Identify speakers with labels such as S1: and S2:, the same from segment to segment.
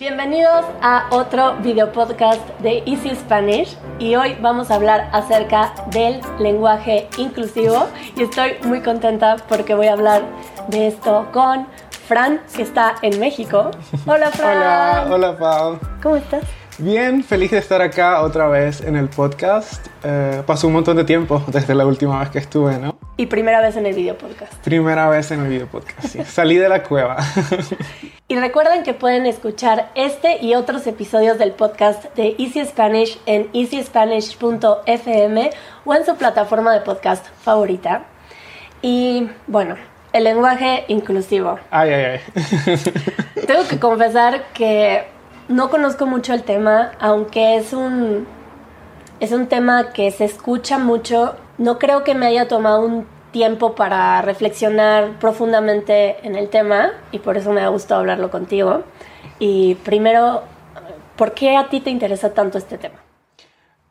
S1: Bienvenidos a otro video podcast de Easy Spanish y hoy vamos a hablar acerca del lenguaje inclusivo y estoy muy contenta porque voy a hablar de esto con Fran que está en México. Hola Fran.
S2: Hola, hola Pau.
S1: ¿Cómo estás?
S2: Bien, feliz de estar acá otra vez en el podcast. Eh, pasó un montón de tiempo desde la última vez que estuve, ¿no?
S1: Y primera vez en el video podcast.
S2: Primera vez en el video podcast, sí. Salí de la cueva.
S1: y recuerden que pueden escuchar este y otros episodios del podcast de Easy Spanish en easyspanish.fm o en su plataforma de podcast favorita. Y bueno, el lenguaje inclusivo.
S2: Ay, ay, ay.
S1: Tengo que confesar que no conozco mucho el tema, aunque es un, es un tema que se escucha mucho. No creo que me haya tomado un tiempo para reflexionar profundamente en el tema y por eso me ha gustado hablarlo contigo. Y primero, ¿por qué a ti te interesa tanto este tema?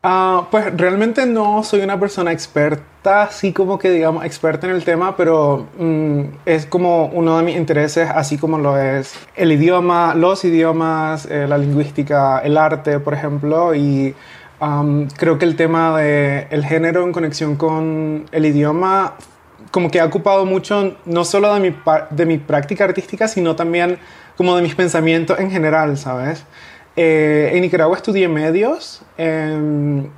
S2: Ah, pues realmente no soy una persona experta, así como que digamos experta en el tema, pero mm, es como uno de mis intereses, así como lo es el idioma, los idiomas, eh, la lingüística, el arte, por ejemplo, y creo que el tema del el género en conexión con el idioma como que ha ocupado mucho no solo de mi, de mi práctica artística, sino también como de mis pensamientos en general, ¿sabes? Eh, en Nicaragua estudié medios em,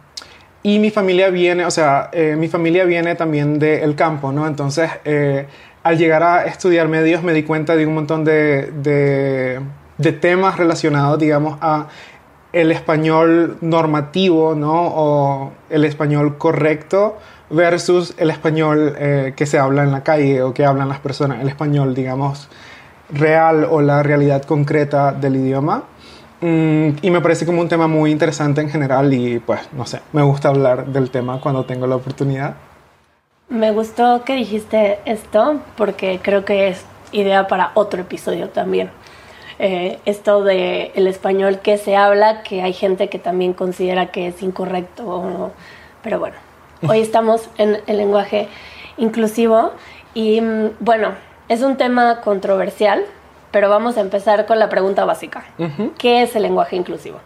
S2: y mi familia viene, o sea, eh, mi familia viene también del campo, ¿no? Entonces, eh, al llegar a estudiar medios me di cuenta de un montón de, de, temas relacionados, digamos, a el español normativo, ¿no? O el español correcto versus el español que se habla en la calle o que hablan las personas, el español, digamos, real o la realidad concreta del idioma. Mm, y me parece como un tema muy interesante en general y pues no sé, me gusta hablar del tema cuando tengo la oportunidad.
S1: Me gustó que dijiste esto porque creo que es idea para otro episodio también. Eh, esto de el español que se habla, que hay gente que también considera que es incorrecto, pero bueno, hoy estamos en el lenguaje inclusivo y mm, bueno, es un tema controversial, pero vamos a empezar con la pregunta básica. ¿Qué es el lenguaje inclusivo?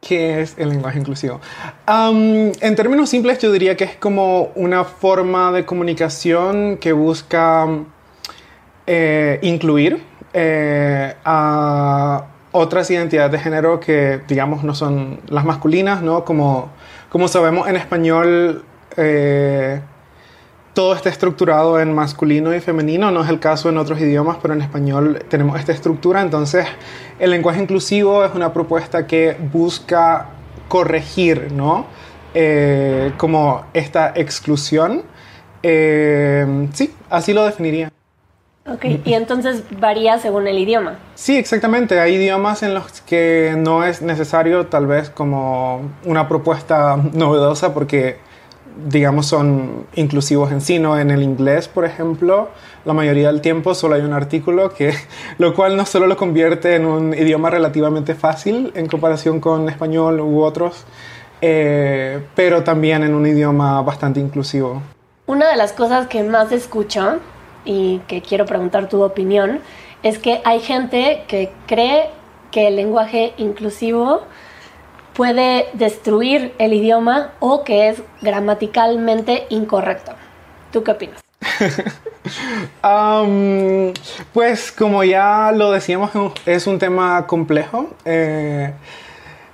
S2: ¿Qué es el lenguaje inclusivo? en términos simples, yo diría que es como una forma de comunicación que busca eh, incluir eh, a otras identidades de género que, digamos, no son las masculinas, ¿no? Como, como sabemos en español, eh, todo está estructurado en masculino y femenino, no es el caso en otros idiomas, pero en español tenemos esta estructura, entonces el lenguaje inclusivo es una propuesta que busca corregir, ¿no? Eh, como esta exclusión. Sí, así lo definiría.
S1: Ok, y entonces varía según el idioma.
S2: Sí, exactamente. Hay idiomas en los que no es necesario tal vez como una propuesta novedosa porque digamos, son inclusivos en sí, ¿no? En el inglés, por ejemplo, la mayoría del tiempo solo hay un artículo, que, lo cual no solo lo convierte en un idioma relativamente fácil en comparación con español u otros, eh, pero también en un idioma bastante inclusivo.
S1: Una de las cosas que más escucho y que quiero preguntar tu opinión es que hay gente que cree que el lenguaje inclusivo puede destruir el idioma o que es gramaticalmente incorrecto. ¿Tú qué opinas?
S2: pues como ya lo decíamos, es un tema complejo. Eh,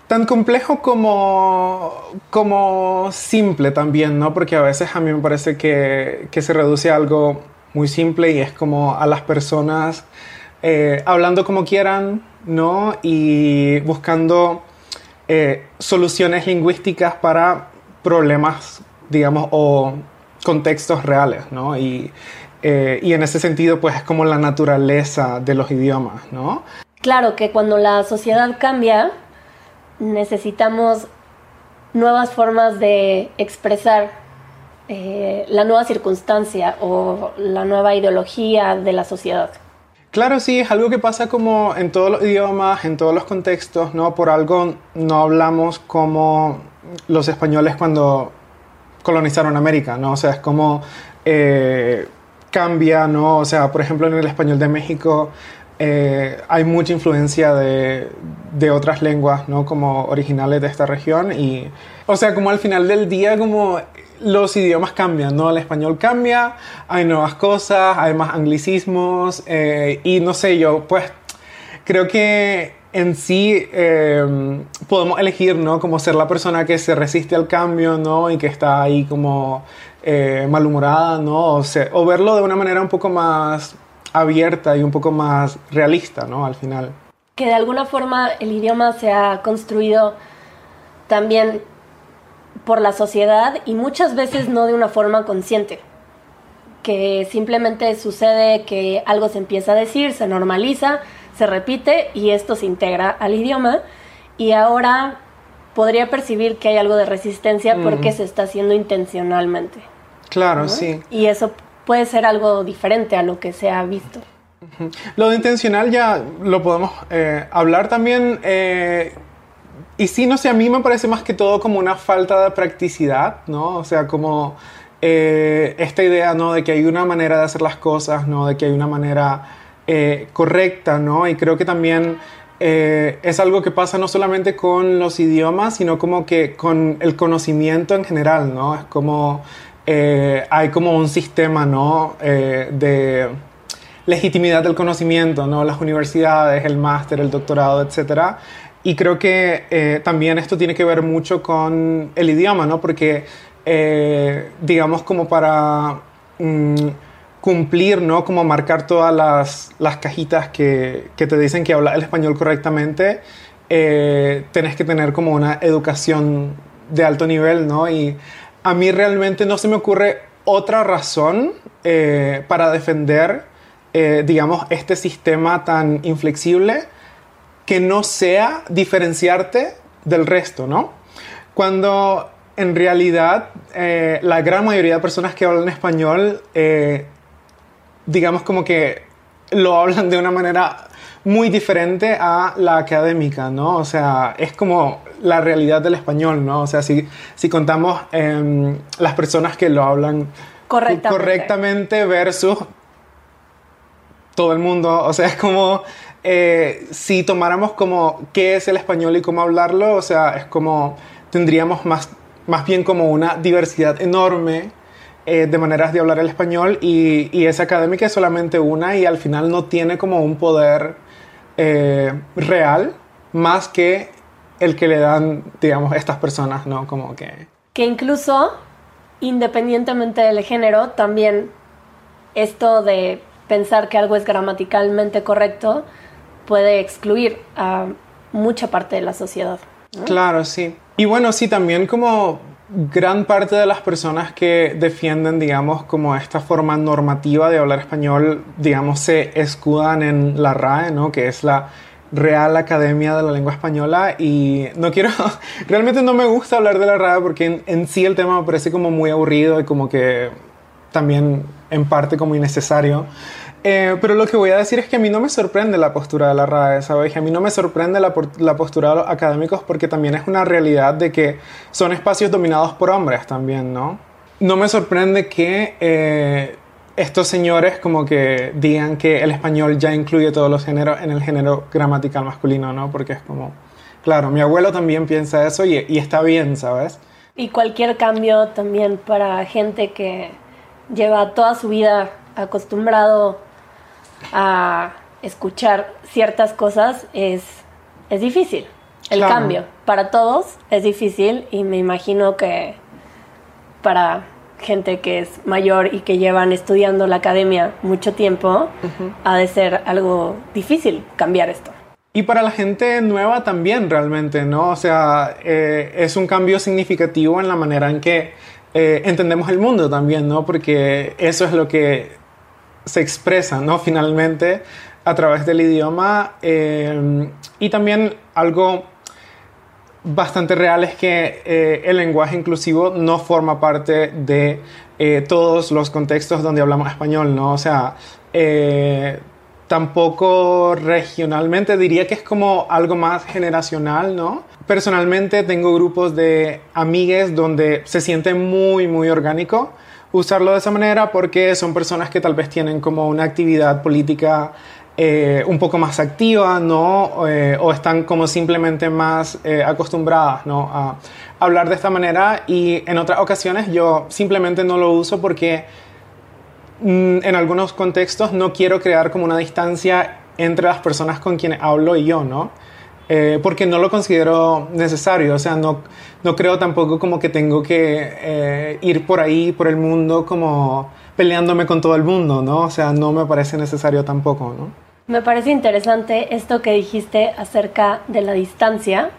S2: tan complejo como, como simple también, ¿no? Porque a veces a mí me parece que, se reduce a algo muy simple y es como a las personas eh, hablando como quieran, ¿no? Y buscando eh, soluciones lingüísticas para problemas, digamos, o contextos reales, ¿no? Y, eh, y en ese sentido, pues es como la naturaleza de los idiomas, ¿no?
S1: Claro que cuando la sociedad cambia, necesitamos nuevas formas de expresar eh, la nueva circunstancia o la nueva ideología de la sociedad.
S2: Claro, sí, es algo que pasa como en todos los idiomas, en todos los contextos, ¿no? Por algo no hablamos como los españoles cuando colonizaron América, ¿no? O sea, es como eh, cambia, ¿no? O sea, por ejemplo, en el español de México eh, hay mucha influencia de, de, otras lenguas, ¿no? Como originales de esta región y, o sea, como al final del día, como los idiomas cambian, ¿no? El español cambia, hay nuevas cosas, hay más anglicismos eh, y no sé, yo pues creo que en sí eh, podemos elegir, ¿no? Como ser la persona que se resiste al cambio, ¿no? Y que está ahí como malhumorada, ¿no? O, o verlo de una manera un poco más abierta y un poco más realista, ¿no? Al final.
S1: Que de alguna forma el idioma se ha construido también por la sociedad y muchas veces no de una forma consciente. Que simplemente sucede que algo se empieza a decir, se normaliza, se repite y esto se integra al idioma y ahora podría percibir que hay algo de resistencia porque se está haciendo intencionalmente.
S2: Claro, sí.
S1: Y eso puede ser algo diferente a lo que se ha visto.
S2: Lo de intencional ya lo podemos eh, hablar también. Eh, y sí, no sé, a mí me parece más que todo como una falta de practicidad, ¿no? O sea, como eh, esta idea, ¿no? De que hay una manera de hacer las cosas, ¿no? De que hay una manera correcta, ¿no? Y creo que también es algo que pasa no solamente con los idiomas, sino como que con el conocimiento en general, ¿no? Es como eh, hay como un sistema ¿no? Eh, de legitimidad del conocimiento, ¿no? las universidades, el máster, el doctorado, etc. Y creo que eh, también esto tiene que ver mucho con el idioma, ¿no? porque digamos como para mm, cumplir, ¿no? como marcar todas las, las cajitas que, que, te dicen que habla el español correctamente, tenés que tener como una educación de alto nivel, ¿no? Y a mí realmente no se me ocurre otra razón eh, para defender, eh, digamos, este sistema tan inflexible que no sea diferenciarte del resto, ¿no? Cuando en realidad eh, la gran mayoría de personas que hablan español, digamos como que lo hablan de una manera muy diferente a la académica, ¿no? O sea, es como la realidad del español, ¿no? O sea, si, si contamos em, las personas que lo hablan correctamente. versus todo el mundo, o sea, es como eh, si tomáramos como qué es el español y cómo hablarlo, o sea, es como tendríamos más, más bien como una diversidad enorme eh, de maneras de hablar el español y, y esa académica es solamente una y al final no tiene como un poder eh, real más que el que le dan, digamos, estas personas, ¿no? Como que...
S1: Que incluso, independientemente del género, también esto de pensar que algo es gramaticalmente correcto puede excluir a mucha parte de la sociedad.
S2: Claro, sí. Y bueno, sí, también como gran parte de las personas que defienden, digamos, como esta forma normativa de hablar español, digamos, se escudan en la RAE, ¿no? Que es la Real Academia de la Lengua Española y no quiero, realmente no me gusta hablar de la RAE porque en, sí el tema me parece como muy aburrido y como que también en parte como innecesario. Eh, pero lo que voy a decir es que a mí no me sorprende la postura de la RAE, ¿sabes? A mí no me sorprende la, la, postura de los académicos porque también es una realidad de que son espacios dominados por hombres también, ¿no? No me sorprende que eh, estos señores como que digan que el español ya incluye todos los géneros en el género gramatical masculino, ¿no? Porque es como, claro, mi abuelo también piensa eso y, y está bien, ¿sabes?
S1: Y cualquier cambio también para gente que lleva toda su vida acostumbrado a escuchar ciertas cosas es, es difícil. El cambio para todos es difícil y me imagino que para gente que es mayor y que llevan estudiando la academia mucho tiempo, ha de ser algo difícil cambiar esto.
S2: Y para la gente nueva también realmente, ¿no? O sea, eh, es un cambio significativo en la manera en que eh, entendemos el mundo también, ¿no? Porque eso es lo que se expresa, ¿no? Finalmente a través del idioma. Eh, y también algo bastante real es que eh, el lenguaje inclusivo no forma parte de eh, todos los contextos donde hablamos español, ¿no? O sea, tampoco regionalmente, diría que es como algo más generacional, ¿no? Personalmente tengo grupos de amigues donde se siente muy, muy orgánico usarlo de esa manera porque son personas que tal vez tienen como una actividad política eh, un poco más activa, ¿no? Eh, o están como simplemente más eh, acostumbradas, ¿no? A hablar de esta manera y en otras ocasiones yo simplemente no lo uso porque mm, en algunos contextos no quiero crear como una distancia entre las personas con quienes hablo y yo, ¿no? Porque no lo considero necesario, o sea, no, no creo tampoco como que tengo que ir por ahí, por el mundo, como peleándome con todo el mundo, ¿no? O sea, no me parece necesario tampoco, ¿no?
S1: Me parece interesante esto que dijiste acerca de la distancia,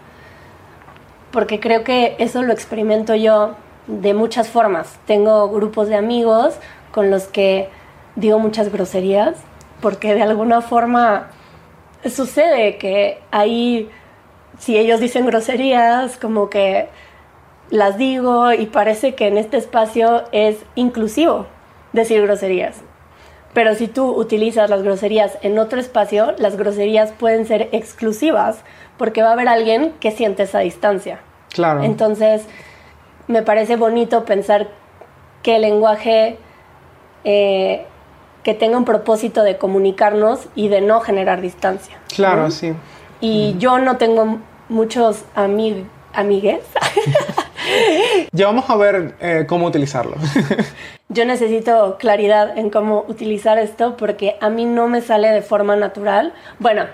S1: porque creo que eso lo experimento yo de muchas formas. Tengo grupos de amigos con los que digo muchas groserías, porque de alguna forma sucede que ahí, si ellos dicen groserías, como que las digo y parece que en este espacio es inclusivo decir groserías. Pero si tú utilizas las groserías en otro espacio, las groserías pueden ser exclusivas porque va a haber alguien que siente esa distancia.
S2: Claro.
S1: Entonces, me parece bonito pensar que el lenguaje eh, que tenga un propósito de comunicarnos y de no generar distancia.
S2: Claro, sí.
S1: Y yo no tengo muchos amigos amigues.
S2: ya vamos a ver eh, cómo utilizarlo.
S1: Yo necesito claridad en cómo utilizar esto porque a mí no me sale de forma natural. Bueno,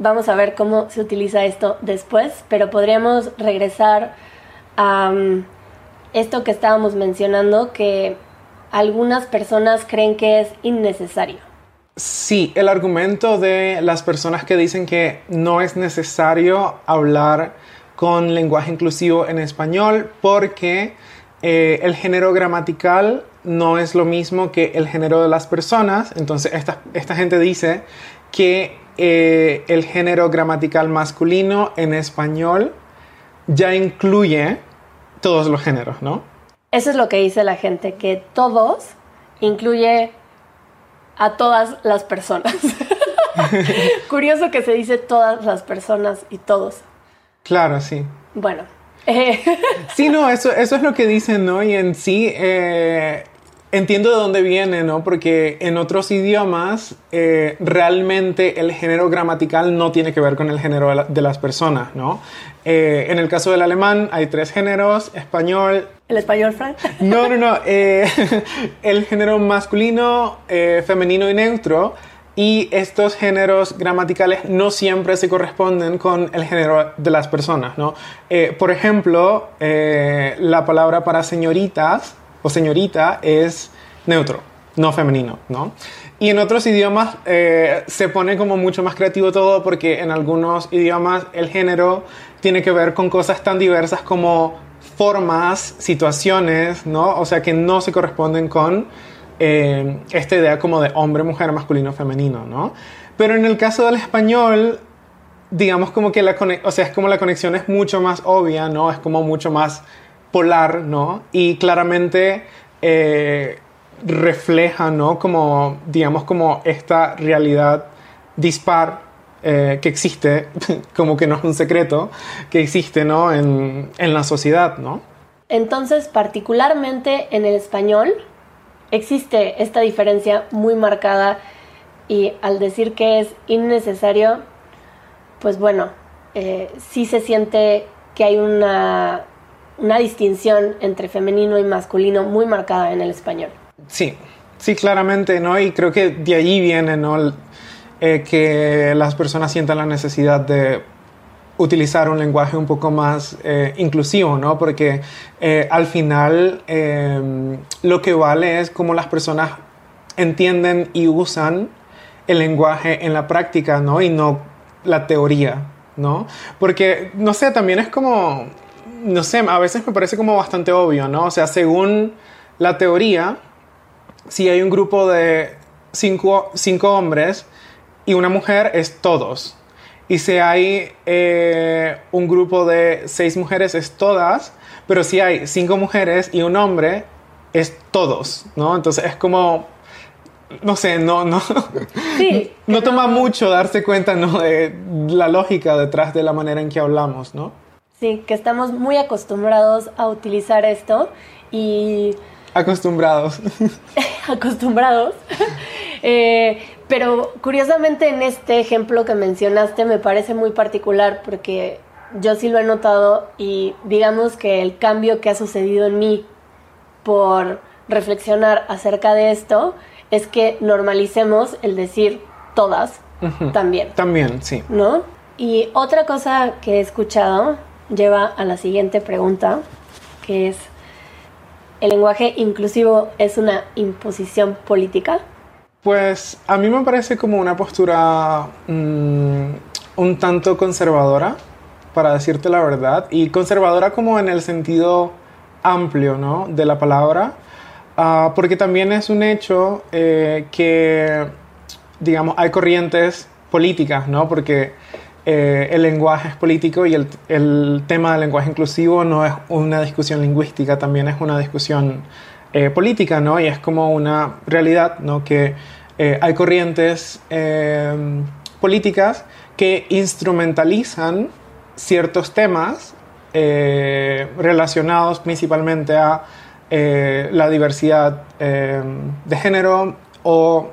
S1: vamos a ver cómo se utiliza esto después, pero podríamos regresar a um, esto que estábamos mencionando, que algunas personas creen que es innecesario.
S2: Sí, el argumento de las personas que dicen que no es necesario hablar con lenguaje inclusivo en español porque eh, el género gramatical no es lo mismo que el género de las personas. Entonces, esta, gente dice que eh, el género gramatical masculino en español ya incluye todos los géneros, ¿no?
S1: Eso es lo que dice la gente, que todos incluye a todas las personas. Curioso que se dice todas las personas y todos.
S2: Claro, sí.
S1: Bueno.
S2: sí, no, eso, eso es lo que dicen, ¿no? Y en sí, eh, entiendo de dónde viene, ¿no? Porque en otros idiomas eh, realmente el género gramatical no tiene que ver con el género de, las personas, ¿no? Eh, en el caso del alemán hay tres géneros, español...
S1: ¿El español, Frank?
S2: No, no, no. Eh, el género masculino, femenino y neutro. Y estos géneros gramaticales no siempre se corresponden con el género de las personas, ¿no? por ejemplo, la palabra para señoritas o señorita es neutro, no femenino, ¿no? Y en otros idiomas eh, se pone como mucho más creativo todo porque en algunos idiomas el género tiene que ver con cosas tan diversas como formas, situaciones, ¿no? O sea que no se corresponden con eh, esta idea como de hombre, mujer, masculino, femenino, ¿no? Pero en el caso del español, digamos como que la, o sea, es como la conexión es mucho más obvia, ¿no? Es como mucho más polar, ¿no? Y claramente eh, refleja, ¿no? Como, digamos, como esta realidad dispar eh, que existe, como que no es un secreto, que existe, ¿no? En, en la sociedad, ¿no?
S1: Entonces, particularmente en el español, existe esta diferencia muy marcada y al decir que es innecesario, pues bueno, eh, sí se siente que hay una una distinción entre femenino y masculino muy marcada en el español.
S2: Sí, sí, claramente, ¿no? Y creo que de allí viene, ¿no? Eh, que las personas sientan la necesidad de utilizar un lenguaje un poco más eh, inclusivo, ¿no? Porque eh, al final lo que vale es cómo las personas entienden y usan el lenguaje en la práctica, ¿no? Y no la teoría, ¿no? Porque, no sé, también es como no sé, a veces me parece como bastante obvio, ¿no? O sea, según la teoría, si hay un grupo de cinco, hombres y una mujer, es todos. Y si hay eh, un grupo de seis mujeres, es todas. Pero si hay cinco mujeres y un hombre, es todos, ¿no? Entonces es como no sé, no, no, sí, no toma mucho darse cuenta ¿no? de la lógica detrás de la manera en que hablamos, ¿no?
S1: Sí, que estamos muy acostumbrados a utilizar esto y...
S2: Acostumbrados.
S1: acostumbrados. Eh, Pero curiosamente en este ejemplo que mencionaste me parece muy particular porque yo sí lo he notado y digamos que el cambio que ha sucedido en mí por reflexionar acerca de esto es que normalicemos el decir todas también.
S2: También, sí.
S1: ¿No? Y otra cosa que he escuchado lleva a la siguiente pregunta, que es, ¿el lenguaje inclusivo es una imposición política?
S2: Pues a mí me parece como una postura mm, un tanto conservadora, para decirte la verdad, y conservadora como en el sentido amplio ¿no? de la palabra, ah, porque también es un hecho eh, que, digamos, hay corrientes políticas, ¿no? Porque eh, el lenguaje es político y el, tema del lenguaje inclusivo no es una discusión lingüística, también es una discusión eh, política, ¿no? Y es como una realidad, ¿no? Que eh, hay corrientes políticas que instrumentalizan ciertos temas relacionados principalmente a la diversidad de género o,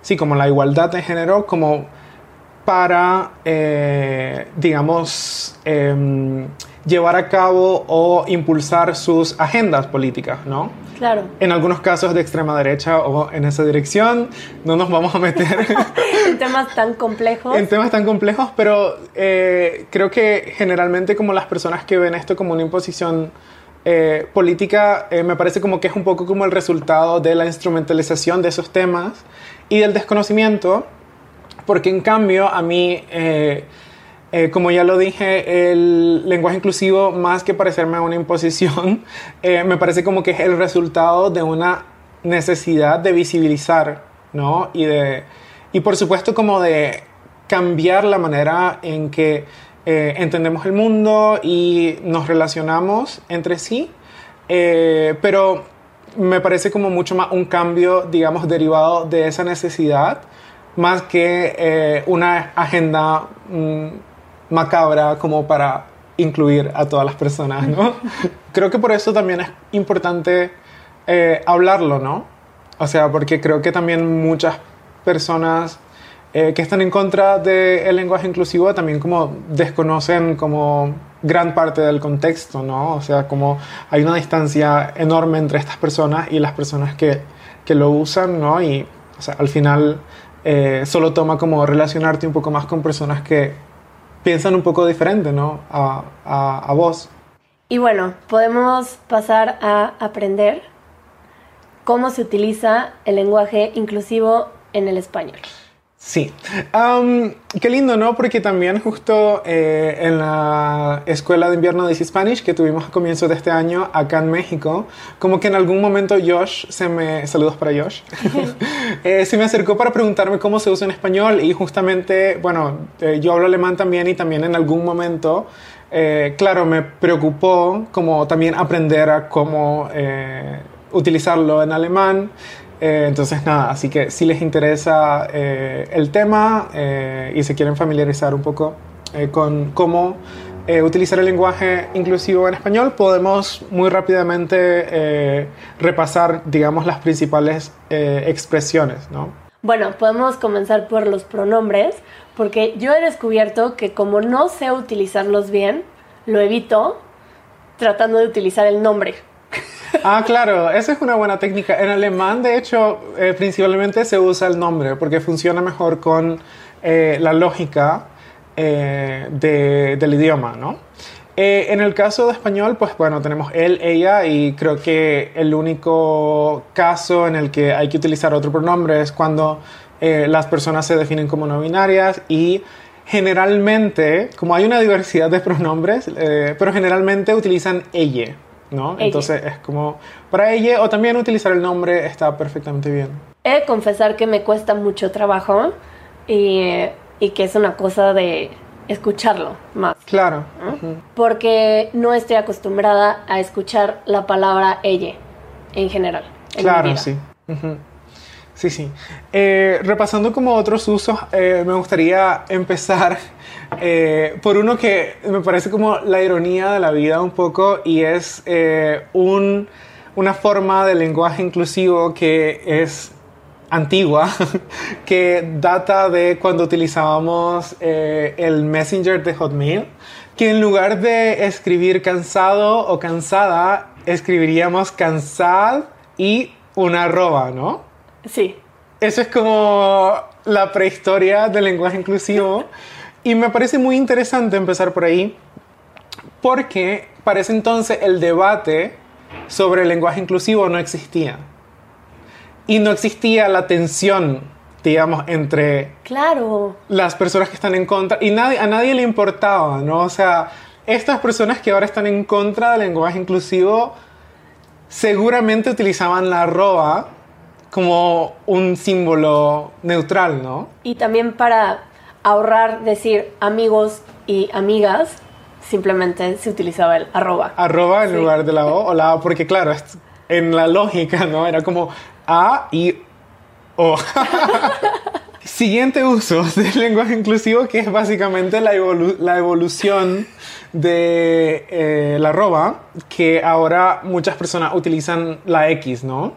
S2: sí, como la igualdad de género, como para, eh, digamos, em, llevar a cabo o impulsar sus agendas políticas, ¿no?
S1: Claro.
S2: En algunos casos de extrema derecha o en esa dirección, no nos vamos a meter
S1: en temas tan complejos.
S2: En temas tan complejos, pero eh, creo que generalmente como las personas que ven esto como una imposición eh, política, me parece como que es un poco como el resultado de la instrumentalización de esos temas y del desconocimiento porque en cambio a mí, eh, eh, como ya lo dije, el lenguaje inclusivo, más que parecerme a una imposición, eh, me parece como que es el resultado de una necesidad de visibilizar, ¿no? Y, de, y por supuesto como de cambiar la manera en que entendemos el mundo y nos relacionamos entre sí, pero me parece como mucho más un cambio, digamos, derivado de esa necesidad más que eh, una agenda mm, macabra como para incluir a todas las personas, ¿no? creo que por eso también es importante eh, hablarlo, ¿no? O sea, porque creo que también muchas personas eh, que están en contra del lenguaje inclusivo también como desconocen como gran parte del contexto, ¿no? O sea, como hay una distancia enorme entre estas personas y las personas que, que lo usan, ¿no? Y o sea, al final eh, solo toma como relacionarte un poco más con personas que piensan un poco diferente, ¿no? A, a, a vos.
S1: Y bueno, podemos pasar a aprender cómo se utiliza el lenguaje inclusivo en el español.
S2: Sí, qué lindo, ¿no? Porque también justo eh, en la escuela de invierno de Spanish que tuvimos a comienzos de este año acá en México, como que en algún momento Josh se me, saludos para Josh, eh, se me acercó para preguntarme cómo se usa en español y justamente, bueno, eh, yo hablo alemán también y también en algún momento, claro, me preocupó como también aprender a cómo utilizarlo en alemán. Eh, entonces, nada, así que si les interesa eh, el tema eh, y se quieren familiarizar un poco con cómo utilizar el lenguaje inclusivo en español, podemos muy rápidamente repasar, digamos, las principales expresiones, ¿no?
S1: Bueno, podemos comenzar por los pronombres, porque yo he descubierto que como no sé utilizarlos bien, lo evito tratando de utilizar el nombre.
S2: Ah, claro, esa es una buena técnica. En alemán, de hecho, eh, principalmente se usa el nombre porque funciona mejor con eh, la lógica eh, del idioma, ¿no? en el caso de español, pues bueno, tenemos él, ella y creo que el único caso en el que hay que utilizar otro pronombre es cuando las personas se definen como no binarias y generalmente, como hay una diversidad de pronombres, pero generalmente utilizan ella. ¿No? Entonces es como, para ella, o también utilizar el nombre está perfectamente bien.
S1: He de confesar que me cuesta mucho trabajo y, y que es una cosa de escucharlo más.
S2: Claro.
S1: Porque no estoy acostumbrada a escuchar la palabra ella en general.
S2: claro, sí. Sí, sí. Eh, repasando como otros usos, eh, me gustaría empezar eh, por uno que me parece como la ironía de la vida un poco y es un, una forma de lenguaje inclusivo que es antigua que data de cuando utilizábamos eh, el Messenger de Hotmail, que en lugar de escribir cansado o cansada, escribiríamos cansad y una arroba, ¿no?
S1: Sí.
S2: Eso es como la prehistoria del lenguaje inclusivo y me parece muy interesante empezar por ahí porque para ese entonces el debate sobre el lenguaje inclusivo no existía y no existía la tensión, digamos, entre
S1: claro.
S2: las personas que están en contra y nadie, a nadie le importaba, ¿no? O sea, estas personas que ahora están en contra del lenguaje inclusivo seguramente utilizaban la arroba como un símbolo neutral, ¿no?
S1: Y también para ahorrar decir amigos y amigas, simplemente se utilizaba el arroba.
S2: Arroba en lugar de la O o la O, porque claro, en la lógica, ¿no? Era como a y O. Siguiente uso del lenguaje inclusivo, que es básicamente la, la evolución de eh, la arroba, que ahora muchas personas utilizan la X, ¿no?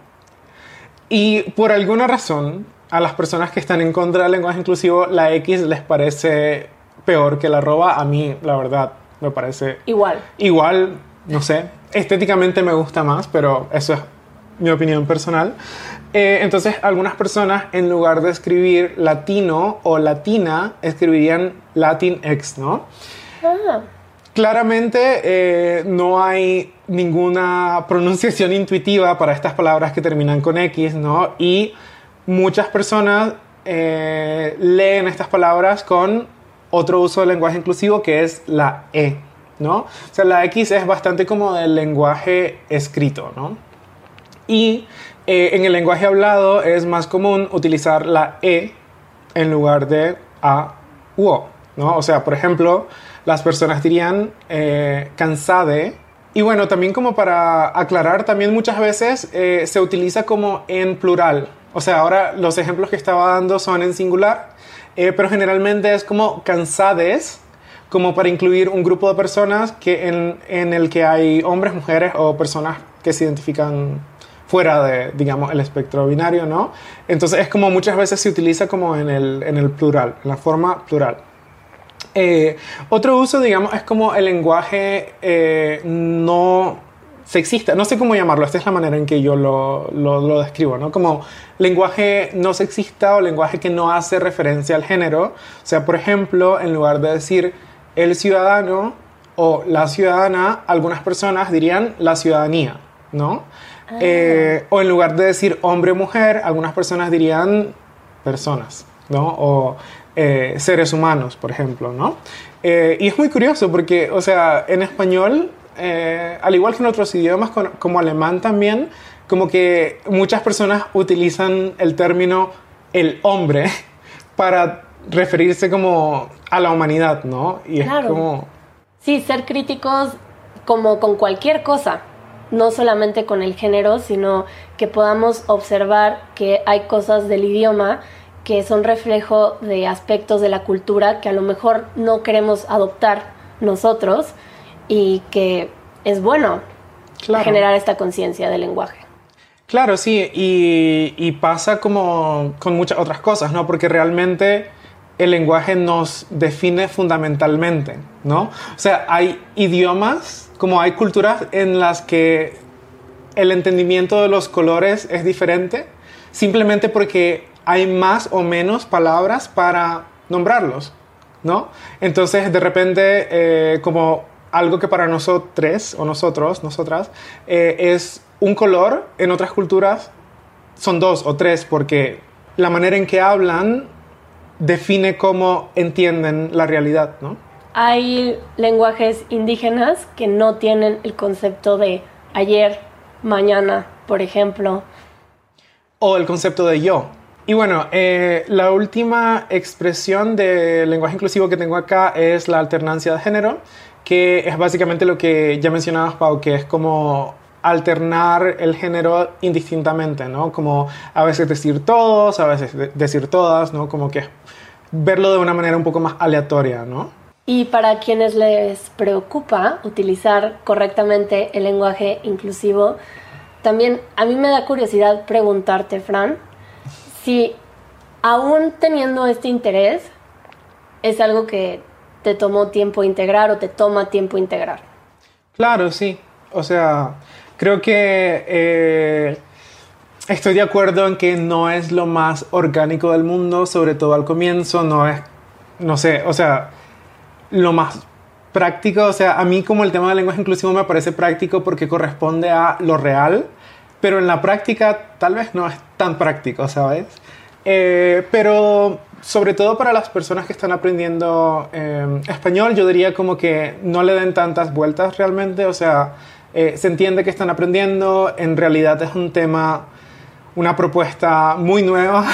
S2: Y por alguna razón, a las personas que están en contra del lenguaje inclusivo, la X les parece peor que la arroba. A mí, la verdad, me parece...
S1: Igual.
S2: Igual, no sé. Estéticamente me gusta más, pero eso es mi opinión personal. Eh, entonces, algunas personas, en lugar de escribir latino o latina, escribirían Latinx, ¿no? Ah. Claramente eh, no hay ninguna pronunciación intuitiva para estas palabras que terminan con X, ¿no? Y muchas personas eh, leen estas palabras con otro uso del lenguaje inclusivo que es la E, ¿no? O sea, la X es bastante como del lenguaje escrito, ¿no? Y eh, en el lenguaje hablado es más común utilizar la E en lugar de A u O. ¿no? O sea, por ejemplo, las personas dirían eh, cansade. Y bueno, también como para aclarar, también muchas veces eh, se utiliza como en plural. O sea, ahora los ejemplos que estaba dando son en singular, pero generalmente es como cansades, como para incluir un grupo de personas que en, en el que hay hombres, mujeres o personas que se identifican fuera de, digamos, el espectro binario, ¿no? Entonces es como muchas veces se utiliza como en el, en el plural, en la forma plural. Eh, otro uso, digamos, es como el lenguaje eh, no sexista, no sé cómo llamarlo, esta es la manera en que yo lo, lo, lo, describo, ¿no? Como lenguaje no sexista o lenguaje que no hace referencia al género. O sea, por ejemplo, en lugar de decir el ciudadano o la ciudadana, algunas personas dirían la ciudadanía, ¿no? Eh, o en lugar de decir hombre o mujer, algunas personas dirían personas, ¿no? O eh, seres humanos, por ejemplo, ¿no? Eh, y es muy curioso porque, o sea, en español, al igual que en otros idiomas, como alemán también, como que muchas personas utilizan el término el hombre para referirse como a la humanidad, ¿no?
S1: Y es como... Sí, ser críticos como con cualquier cosa no solamente con el género, sino que podamos observar que hay cosas del idioma que son reflejo de aspectos de la cultura que a lo mejor no queremos adoptar nosotros y que es bueno generar esta conciencia del lenguaje.
S2: Claro, sí, y, y, pasa como con muchas otras cosas, ¿no? Porque realmente el lenguaje nos define fundamentalmente, ¿no? O sea, hay idiomas como hay culturas en las que el entendimiento de los colores es diferente, simplemente porque hay más o menos palabras para nombrarlos, ¿no? Entonces, de repente, eh, como algo que para nosotros o nosotros, nosotras, eh, es un color, en otras culturas son dos o tres, porque la manera en que hablan define cómo entienden la realidad, ¿no?
S1: hay lenguajes indígenas que no tienen el concepto de ayer, mañana, por ejemplo.
S2: O el concepto de yo. Y bueno, eh, la última expresión de lenguaje inclusivo que tengo acá es la alternancia de género, que es básicamente lo que ya mencionabas, Pau, que es como alternar el género indistintamente, ¿no? Como a veces decir todos, a veces decir todas, ¿no? Como que verlo de una manera un poco más aleatoria, ¿no?
S1: Y para quienes les preocupa utilizar correctamente el lenguaje inclusivo, también a mí me da curiosidad preguntarte, Fran, si aún teniendo este interés, es algo que te tomó tiempo integrar o te toma tiempo integrar.
S2: Claro, sí. O sea, creo que eh, estoy de acuerdo en que no es lo más orgánico del mundo, sobre todo al comienzo, no es, no sé, o sea, lo más práctico, o sea, a mí como el tema del lenguaje inclusivo me parece práctico porque corresponde a lo real, pero en la práctica tal vez no es tan práctico, ¿sabes? Eh, pero sobre todo para las personas que están aprendiendo eh, español, yo diría como que no le den tantas vueltas realmente, o sea, eh, se entiende que están aprendiendo, en realidad es un tema, una propuesta muy nueva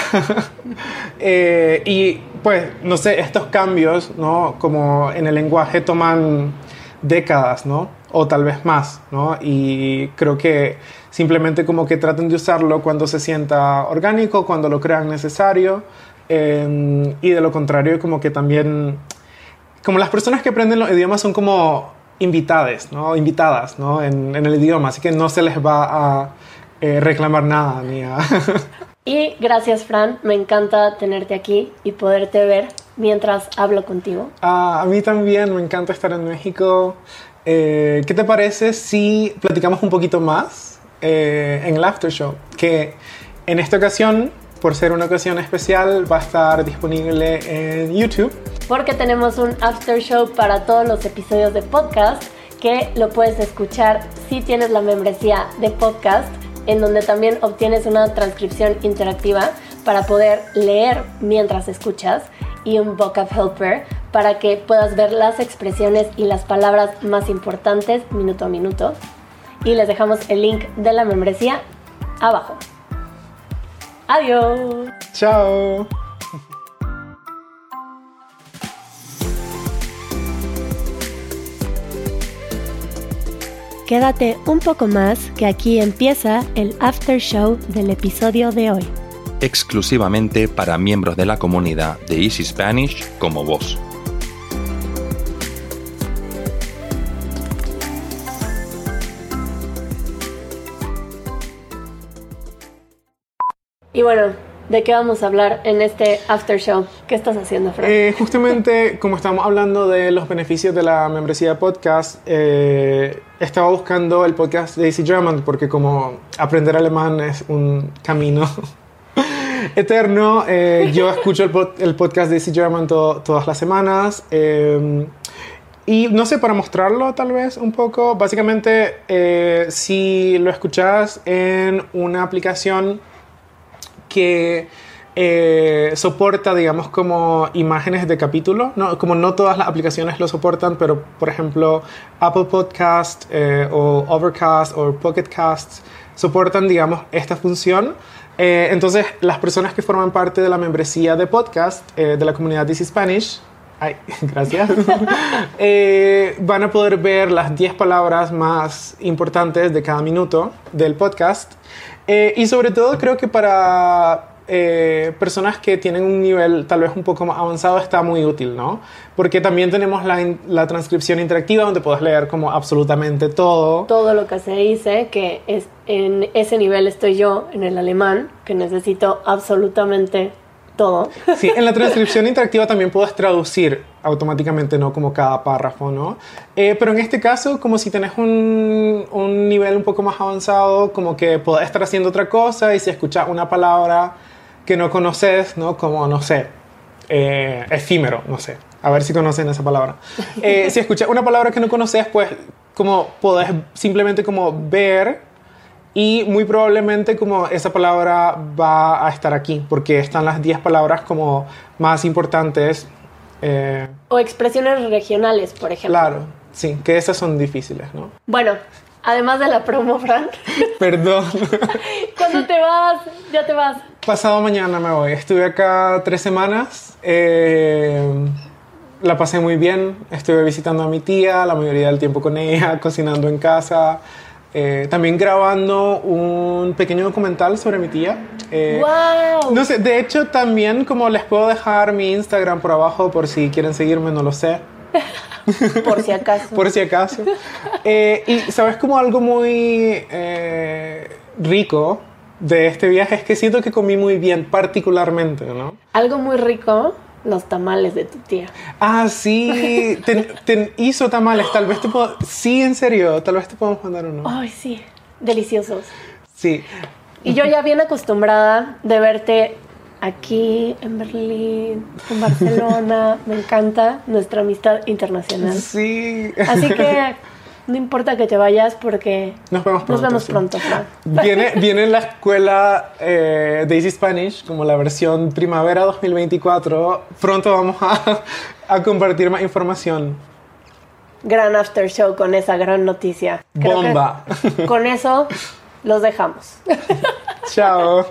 S2: y pues, no sé, estos cambios, ¿no? Como en el lenguaje toman décadas, ¿no? O tal vez más, ¿no? Y creo que simplemente como que traten de usarlo cuando se sienta orgánico, cuando lo crean necesario. Em, y de lo contrario, como que también, como las personas que aprenden los idiomas son como invitadas, ¿no? Invitadas, ¿no? En, en el idioma, así que no se les va a eh, reclamar nada ni a...
S1: y gracias, Fran. Me encanta tenerte aquí y poderte ver mientras hablo contigo.
S2: Ah, a mí también, me encanta estar en México. Eh, ¿Qué te parece si platicamos un poquito más eh, en el After Show? Que en esta ocasión, por ser una ocasión especial, va a estar disponible en YouTube.
S1: Porque tenemos un After Show para todos los episodios de podcast que lo puedes escuchar si tienes la membresía de podcast, en donde también obtienes una transcripción interactiva para poder leer mientras escuchas y un vocab helper para que puedas ver las expresiones y las palabras más importantes minuto a minuto. Y les dejamos el link de la membresía abajo. Adiós.
S2: Chao.
S1: Quédate un poco más que aquí empieza el after show del episodio de hoy
S3: exclusivamente para miembros de la comunidad de Easy Spanish como vos.
S1: Bueno, ¿de qué vamos a hablar en este after show? ¿Qué estás haciendo, Fran?
S2: Eh, justamente, como estamos hablando de los beneficios de la membresía podcast, eh, estaba buscando el podcast de Easy German porque como aprender alemán es un camino eterno. Eh, yo escucho el, podcast de Easy German todas las semanas. Eh, y no sé, para mostrarlo tal vez un poco, básicamente eh, si lo escuchas en una aplicación que soporta, digamos, como imágenes de capítulo, ¿no? como no todas las aplicaciones lo soportan, pero por ejemplo Apple Podcast o Overcast o Pocket Cast soportan, digamos, esta función. Eh, entonces, las personas que forman parte de la membresía de podcast eh, de la comunidad This Spanish, ay, gracias, eh, van a poder ver las 10 palabras más importantes de cada minuto del podcast. Y sobre todo, creo que para eh, personas que tienen un nivel tal vez un poco más avanzado está muy útil, ¿no? Porque también tenemos la, transcripción interactiva donde puedes leer como absolutamente todo.
S1: Todo lo que se dice, que es, en ese nivel estoy yo en el alemán, que necesito absolutamente todo.
S2: Sí, en la transcripción interactiva también puedes traducir automáticamente, ¿no? Como cada párrafo, ¿no? Eh, pero en este caso, como si tenés un, un nivel un poco más avanzado, como que podés estar haciendo otra cosa y si escuchas una palabra que no conoces, ¿no? Como, no sé, eh, efímero, no sé. A ver si conocen esa palabra. Eh, si escuchas una palabra que no conoces, pues como podés simplemente como ver y muy probablemente como esa palabra va a estar aquí, porque están las 10 palabras como más importantes.
S1: Eh, o expresiones regionales, por ejemplo.
S2: Claro, sí, que esas son difíciles, ¿no?
S1: Bueno, además de la promo, Fran.
S2: Perdón.
S1: Cuando te vas, ya te vas.
S2: Pasado mañana me voy. Estuve acá tres semanas. Eh, la pasé muy bien. Estuve visitando a mi tía la mayoría del tiempo con ella, cocinando en casa. Eh, también grabando un pequeño documental sobre mi tía.
S1: ¡Wow! Eh,
S2: no sé, de hecho también como les puedo dejar mi Instagram por abajo por si quieren seguirme, no lo sé.
S1: por si acaso.
S2: por si acaso. y sabes como algo muy rico de este viaje es que siento que comí muy bien, particularmente, ¿no?
S1: Algo muy rico, los tamales de tu tía.
S2: Ah, sí, te, te hizo tamales, tal vez te puedo... Sí, en serio, tal vez te podemos mandar uno.
S1: Ay, sí, deliciosos.
S2: Sí.
S1: Y yo ya bien acostumbrada de verte aquí en Berlín, en Barcelona. Me encanta nuestra amistad internacional.
S2: Sí.
S1: Así que no importa que te vayas porque
S2: Nos vemos pronto.
S1: nos vemos
S2: sí.
S1: pronto. Fran.
S2: Viene, viene la escuela eh, de Easy Spanish, como la versión primavera 2024. Pronto vamos a, a compartir más información.
S1: Gran after show con esa gran noticia. Creo que
S2: Bomba.
S1: con eso los dejamos.
S2: Chao.